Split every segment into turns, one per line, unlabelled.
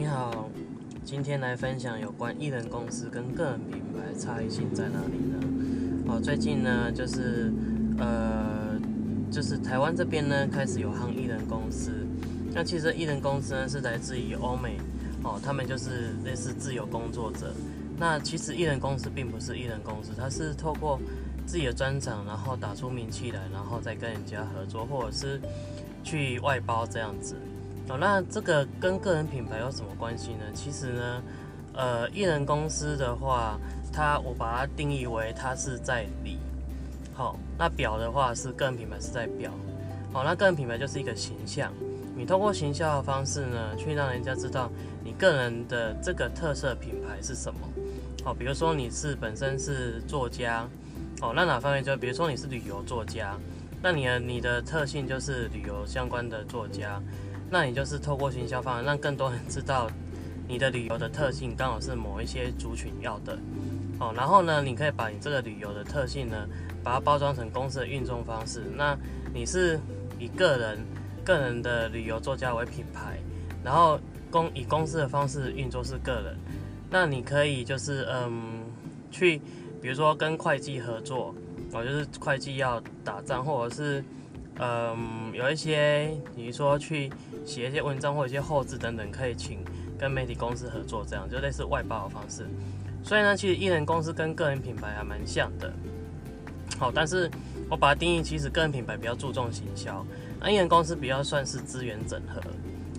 你好今天来分享有关艺人公司跟个人品牌差异性在哪里呢？哦，最近呢，就是呃，就是台湾这边呢开始有夯艺人公司。那其实艺人公司呢是来自于欧美，哦，他们就是类似自由工作者。那其实艺人公司并不是艺人公司，它是透过自己的专长，然后打出名气来，然后再跟人家合作，或者是去外包这样子。哦，那这个跟个人品牌有什么关系呢？其实呢，呃，艺人公司的话，它我把它定义为它是在里，好，那表的话是个人品牌是在表，好，那个人品牌就是一个形象，你通过行销的方式呢，去让人家知道你个人的这个特色品牌是什么，好，比如说你是本身是作家，哦，那哪方面就比如说你是旅游作家，那你的你的特性就是旅游相关的作家。那你就是透过行销方案，让更多人知道你的旅游的特性刚好是某一些族群要的，哦，然后呢，你可以把你这个旅游的特性呢，把它包装成公司的运作方式。那你是以个人个人的旅游作家为品牌，然后公以公司的方式运作是个人，那你可以就是嗯，去比如说跟会计合作，哦，就是会计要打仗，或者是。嗯，有一些，比如说去写一些文章或一些后置等等，可以请跟媒体公司合作，这样就类似外包的方式。所以呢，其实艺人公司跟个人品牌还蛮像的。好，但是我把它定义，其实个人品牌比较注重行销，那艺人公司比较算是资源整合。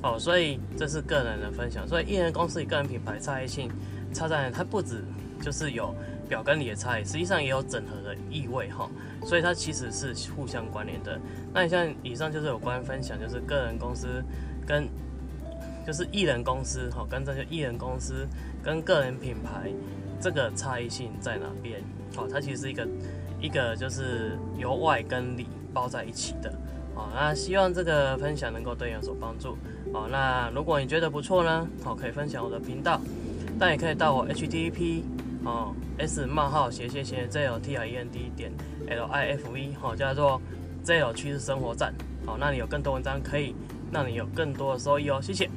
哦，所以这是个人的分享。所以艺人公司与个人品牌差异性差在它不止就是有。表跟里的差异，实际上也有整合的意味哈，所以它其实是互相关联的。那你像以上就是有关分享，就是个人公司跟就是艺人公司哈，跟这些艺人公司跟个人品牌这个差异性在哪边？好，它其实是一个一个就是由外跟里包在一起的。好，那希望这个分享能够对你有所帮助。好，那如果你觉得不错呢，好，可以分享我的频道，但也可以到我 HTTP。哦，S 冒号斜斜斜 Z O T I E N D 点 L I F V。哦，叫做 Z O 趋势生活站。哦，那你有更多文章可以让你有更多的收益哦。谢谢。